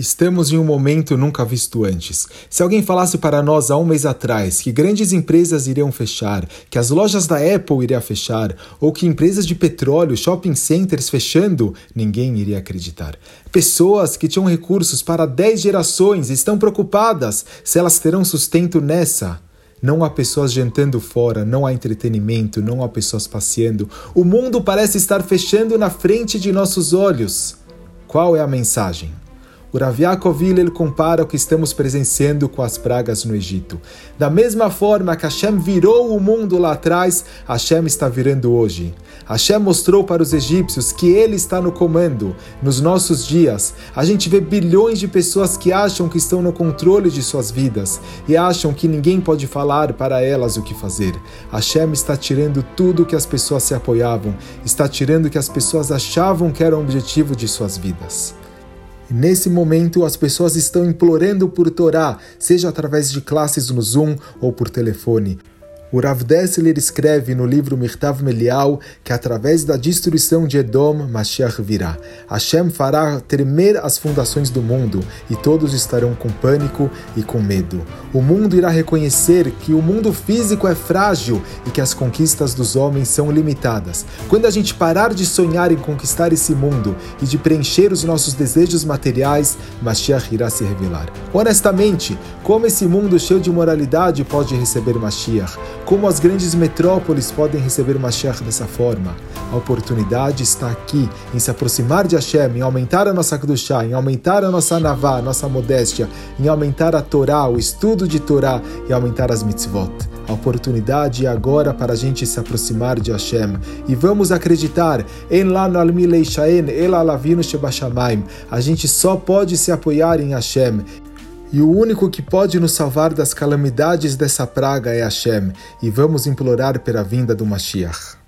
Estamos em um momento nunca visto antes. Se alguém falasse para nós há um mês atrás que grandes empresas iriam fechar, que as lojas da Apple iriam fechar, ou que empresas de petróleo, shopping centers fechando, ninguém iria acreditar. Pessoas que tinham recursos para 10 gerações estão preocupadas se elas terão sustento nessa. Não há pessoas jantando fora, não há entretenimento, não há pessoas passeando. O mundo parece estar fechando na frente de nossos olhos. Qual é a mensagem? O ele compara o que estamos presenciando com as pragas no Egito. Da mesma forma que Hashem virou o mundo lá atrás, Hashem está virando hoje. Hashem mostrou para os egípcios que ele está no comando. Nos nossos dias, a gente vê bilhões de pessoas que acham que estão no controle de suas vidas e acham que ninguém pode falar para elas o que fazer. Hashem está tirando tudo que as pessoas se apoiavam, está tirando o que as pessoas achavam que era o objetivo de suas vidas. Nesse momento, as pessoas estão implorando por Torá, seja através de classes no Zoom ou por telefone. O Rav Dessler escreve no livro Mirtav Melial que através da destruição de Edom, Mashiach virá. Hashem fará tremer as fundações do mundo e todos estarão com pânico e com medo. O mundo irá reconhecer que o mundo físico é frágil e que as conquistas dos homens são limitadas. Quando a gente parar de sonhar em conquistar esse mundo e de preencher os nossos desejos materiais, Mashiach irá se revelar. Honestamente, como esse mundo cheio de moralidade pode receber Mashiach? Como as grandes metrópoles podem receber Mashiach dessa forma? A oportunidade está aqui em se aproximar de Hashem, em aumentar a nossa Kedushá, em aumentar a nossa Navá, a nossa modéstia, em aumentar a Torá, o estudo de Torá e aumentar as mitzvot. A oportunidade é agora para a gente se aproximar de Hashem. E vamos acreditar, em lá no Almileishaen, Elalavino Shebashamaim. A gente só pode se apoiar em Hashem. E o único que pode nos salvar das calamidades dessa praga é Hashem, e vamos implorar pela vinda do Mashiach.